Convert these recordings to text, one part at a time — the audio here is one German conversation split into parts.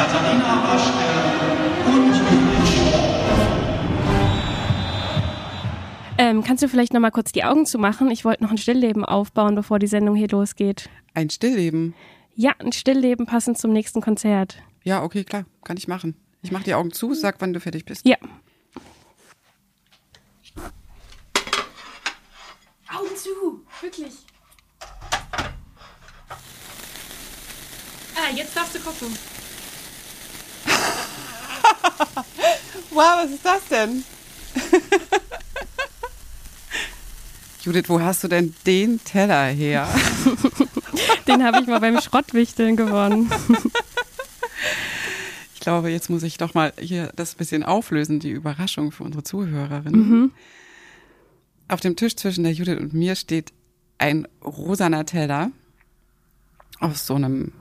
Katharina Waschke und Ähm, kannst du vielleicht noch mal kurz die Augen zumachen? Ich wollte noch ein Stillleben aufbauen, bevor die Sendung hier losgeht. Ein Stillleben. Ja, ein Stillleben passend zum nächsten Konzert. Ja, okay, klar, kann ich machen. Ich mach die Augen zu, sag, wann du fertig bist. Ja. Augen zu, wirklich. Ah, jetzt darfst du gucken. Wow, was ist das denn? Judith, wo hast du denn den Teller her? Den habe ich mal beim Schrottwichteln gewonnen. Ich glaube, jetzt muss ich doch mal hier das bisschen auflösen, die Überraschung für unsere Zuhörerinnen. Auf dem Tisch zwischen der Judith und mir steht ein rosaner Teller aus so einem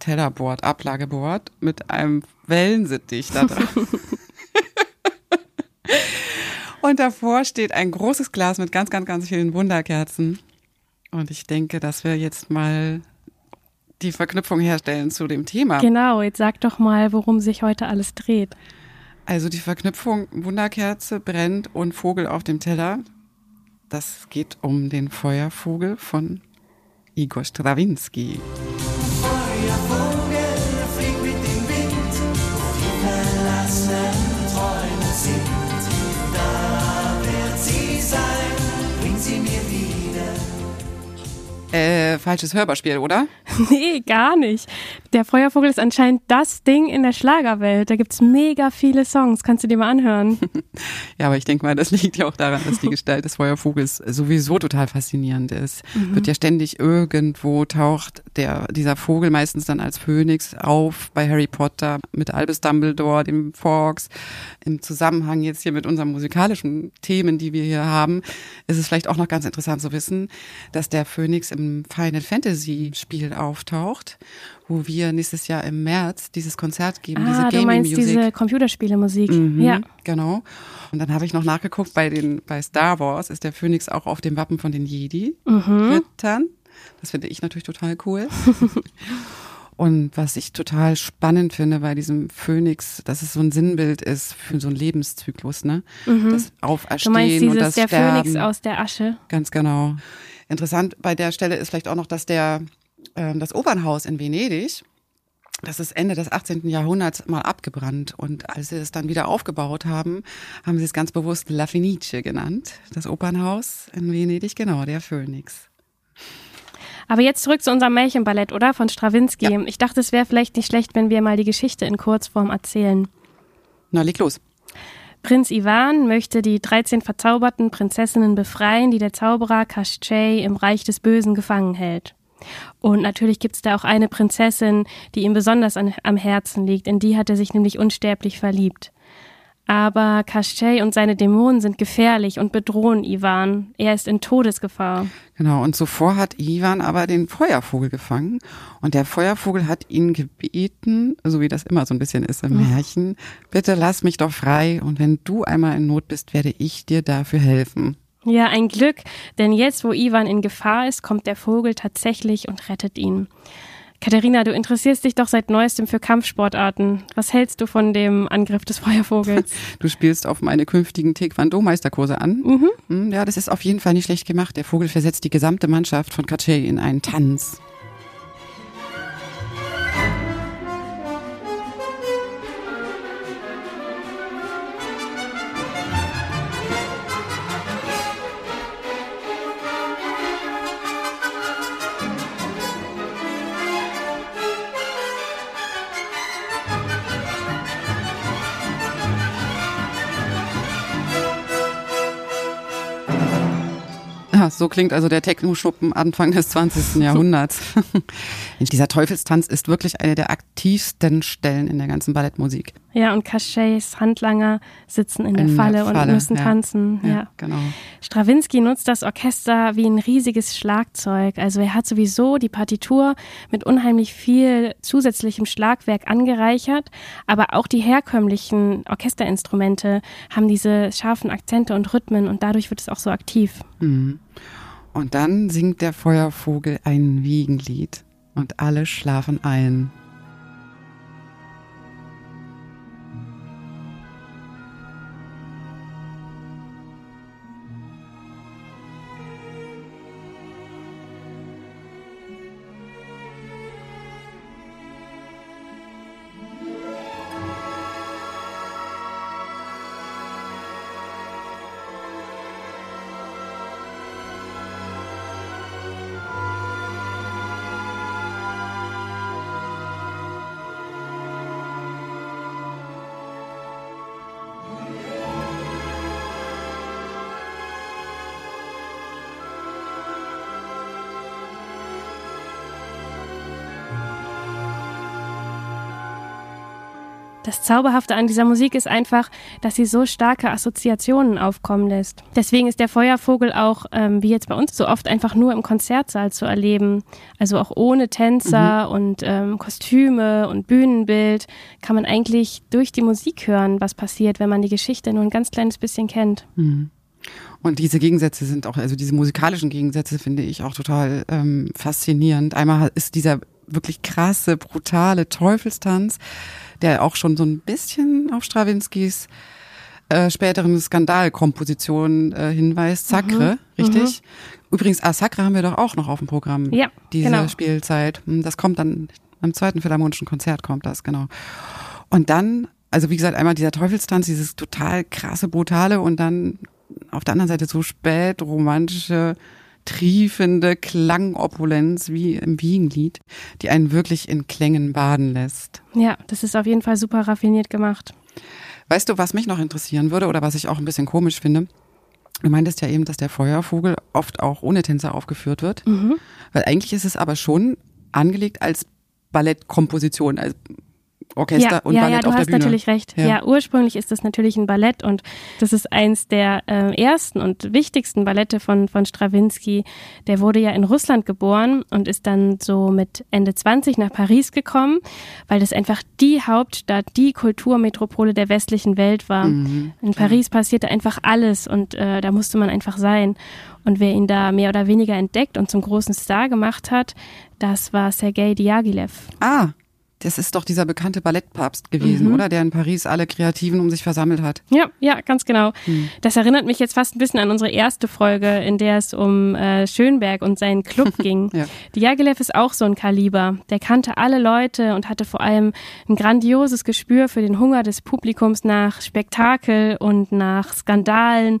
Tellerboard, Ablageboard mit einem Wellensittich da dran. Und davor steht ein großes Glas mit ganz, ganz, ganz vielen Wunderkerzen. Und ich denke, dass wir jetzt mal die Verknüpfung herstellen zu dem Thema. Genau, jetzt sag doch mal, worum sich heute alles dreht. Also die Verknüpfung Wunderkerze brennt und Vogel auf dem Teller. Das geht um den Feuervogel von Igor Strawinski. Falsches Hörbarspiel, oder? Nee, gar nicht. Der Feuervogel ist anscheinend das Ding in der Schlagerwelt. Da gibt's mega viele Songs. Kannst du dir mal anhören? Ja, aber ich denke mal, das liegt ja auch daran, dass die Gestalt des Feuervogels sowieso total faszinierend ist. Wird ja ständig irgendwo taucht der, dieser Vogel meistens dann als Phönix auf bei Harry Potter mit Albus Dumbledore, dem Fox. Im Zusammenhang jetzt hier mit unseren musikalischen Themen, die wir hier haben, ist es vielleicht auch noch ganz interessant zu wissen, dass der Phönix im Final Fantasy Spiel auftaucht, wo wir nächstes Jahr im März dieses Konzert geben, diese ah, du Gaming meinst Music. diese Computerspielemusik. Mhm, Ja. Genau. Und dann habe ich noch nachgeguckt, bei den, bei Star Wars ist der Phönix auch auf dem Wappen von den Jedi-Rittern. Das finde ich natürlich total cool. Und was ich total spannend finde bei diesem Phönix, dass es so ein Sinnbild ist für so einen Lebenszyklus, ne? Das Du Auferstehen meinst und dieses das der Sterben. Phönix aus der Asche? Ganz genau. Interessant bei der Stelle ist vielleicht auch noch, dass der ähm, das Opernhaus in Venedig, das ist Ende des 18. Jahrhunderts mal abgebrannt und als sie es dann wieder aufgebaut haben, haben sie es ganz bewusst La Fenice genannt, das Opernhaus in Venedig, genau, der Phönix. Aber jetzt zurück zu unserem Märchenballett, oder? Von Strawinski. Ja. Ich dachte, es wäre vielleicht nicht schlecht, wenn wir mal die Geschichte in Kurzform erzählen. Na, leg los. Prinz Ivan möchte die 13 verzauberten Prinzessinnen befreien, die der Zauberer Kaschei im Reich des Bösen gefangen hält. Und natürlich gibt's da auch eine Prinzessin, die ihm besonders an, am Herzen liegt. In die hat er sich nämlich unsterblich verliebt. Aber Kaschei und seine Dämonen sind gefährlich und bedrohen Ivan. Er ist in Todesgefahr. Genau, und zuvor hat Ivan aber den Feuervogel gefangen und der Feuervogel hat ihn gebeten, so wie das immer so ein bisschen ist im Märchen, bitte lass mich doch frei und wenn du einmal in Not bist, werde ich dir dafür helfen. Ja, ein Glück, denn jetzt, wo Ivan in Gefahr ist, kommt der Vogel tatsächlich und rettet ihn. Katharina, du interessierst dich doch seit neuestem für Kampfsportarten. Was hältst du von dem Angriff des Feuervogels? Du spielst auf meine künftigen Taekwondo-Meisterkurse an. Mhm. Ja, das ist auf jeden Fall nicht schlecht gemacht. Der Vogel versetzt die gesamte Mannschaft von Kache in einen Tanz. Ja, so klingt also der Techno-Schuppen Anfang des 20. Jahrhunderts. Dieser Teufelstanz ist wirklich eine der aktivsten Stellen in der ganzen Ballettmusik. Ja, und Kascheis Handlanger sitzen in der, In der Falle, Falle, und müssen ja. tanzen. Ja. Ja, genau. Strawinski nutzt das Orchester wie ein riesiges Schlagzeug. Also er hat sowieso die Partitur mit unheimlich viel zusätzlichem Schlagwerk angereichert, aber auch die herkömmlichen Orchesterinstrumente haben diese scharfen Akzente und Rhythmen und dadurch wird es auch so aktiv. Und dann singt der Feuervogel ein Wiegenlied und alle schlafen ein. Das Zauberhafte an dieser Musik ist einfach, dass sie so starke Assoziationen aufkommen lässt. Deswegen ist der Feuervogel auch, ähm, wie jetzt bei uns, so oft einfach nur im Konzertsaal zu erleben. Also auch ohne Tänzer mhm. und ähm, Kostüme und Bühnenbild kann man eigentlich durch die Musik hören, was passiert, wenn man die Geschichte nur ein ganz kleines bisschen kennt. Mhm. Und diese Gegensätze sind auch, also diese musikalischen Gegensätze finde ich auch total ähm, faszinierend. Einmal ist dieser wirklich krasse, brutale Teufelstanz, der auch schon so ein bisschen auf Strawinskys äh, späteren Skandalkomposition äh, hinweist. Sacre, mhm. richtig? Mhm. Übrigens, ah, Sacre haben wir doch auch noch auf dem Programm. Ja, diese genau. Spielzeit. Hm, das kommt dann am zweiten Philharmonischen Konzert kommt das, genau. Und dann, also wie gesagt, einmal dieser Teufelstanz, dieses total krasse, brutale und dann auf der anderen Seite so spät romantische triefende Klangopulenz wie im Wiegenlied, die einen wirklich in Klängen baden lässt. Ja, das ist auf jeden Fall super raffiniert gemacht. Weißt du, was mich noch interessieren würde oder was ich auch ein bisschen komisch finde? Du meintest ja eben, dass der Feuervogel oft auch ohne Tänzer aufgeführt wird. Mhm. Weil eigentlich ist es aber schon angelegt als Ballettkomposition, als Orchester ja, und ja, Ballett ja, du auf hast der Bühne. natürlich recht. Ja. ja. ursprünglich ist das natürlich ein Ballett und das ist eins der äh, ersten und wichtigsten Ballette von, von Stravinsky. Der wurde ja in Russland geboren und ist dann so mit Ende 20 nach Paris gekommen, weil das einfach die Hauptstadt, die Kulturmetropole der westlichen Welt war. Mhm. In Paris passierte einfach alles und äh, da musste man einfach sein. Und wer ihn da mehr oder weniger entdeckt und zum großen Star gemacht hat, das war Sergei Diaghilev. Ah, das ist doch dieser bekannte Ballettpapst gewesen, mhm. oder? Der in Paris alle Kreativen um sich versammelt hat. Ja, ja, ganz genau. Mhm. Das erinnert mich jetzt fast ein bisschen an unsere erste Folge, in der es um äh, Schönberg und seinen Club ging. ja. Diaghilev ist auch so ein Kaliber. Der kannte alle Leute und hatte vor allem ein grandioses Gespür für den Hunger des Publikums nach Spektakel und nach Skandalen.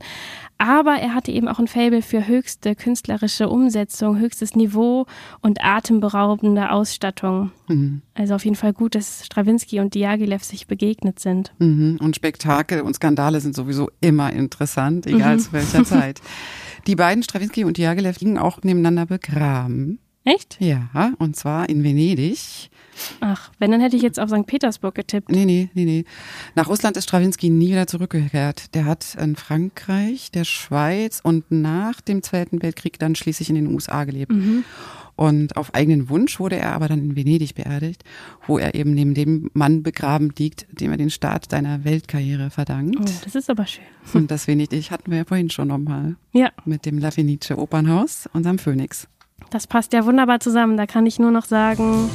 Aber er hatte eben auch ein Faible für höchste künstlerische Umsetzung, höchstes Niveau und atemberaubende Ausstattung. Mhm. Also auf jeden Fall gut, dass Strawinski und Diaghilev sich begegnet sind. Mhm. Und Spektakel und Skandale sind sowieso immer interessant, egal mhm. zu welcher Zeit. Die beiden, Strawinski und Diaghilev, liegen auch nebeneinander begraben. Echt? Ja, und zwar in Venedig. Ach, wenn, dann hätte ich jetzt auf St. Petersburg getippt. Nee, nee, nee, nee. Nach Russland ist Strawinski nie wieder zurückgekehrt. Der hat in Frankreich, der Schweiz und nach dem Zweiten Weltkrieg dann schließlich in den USA gelebt. Mhm. Und auf eigenen Wunsch wurde er aber dann in Venedig beerdigt, wo er eben neben dem Mann begraben liegt, dem er den Start seiner Weltkarriere verdankt. Oh, das ist aber schön. Und das Venedig hatten wir ja vorhin schon nochmal. Ja. Mit dem La Fenice Opernhaus, unserem Phönix. Das passt ja wunderbar zusammen. Da kann ich nur noch sagen.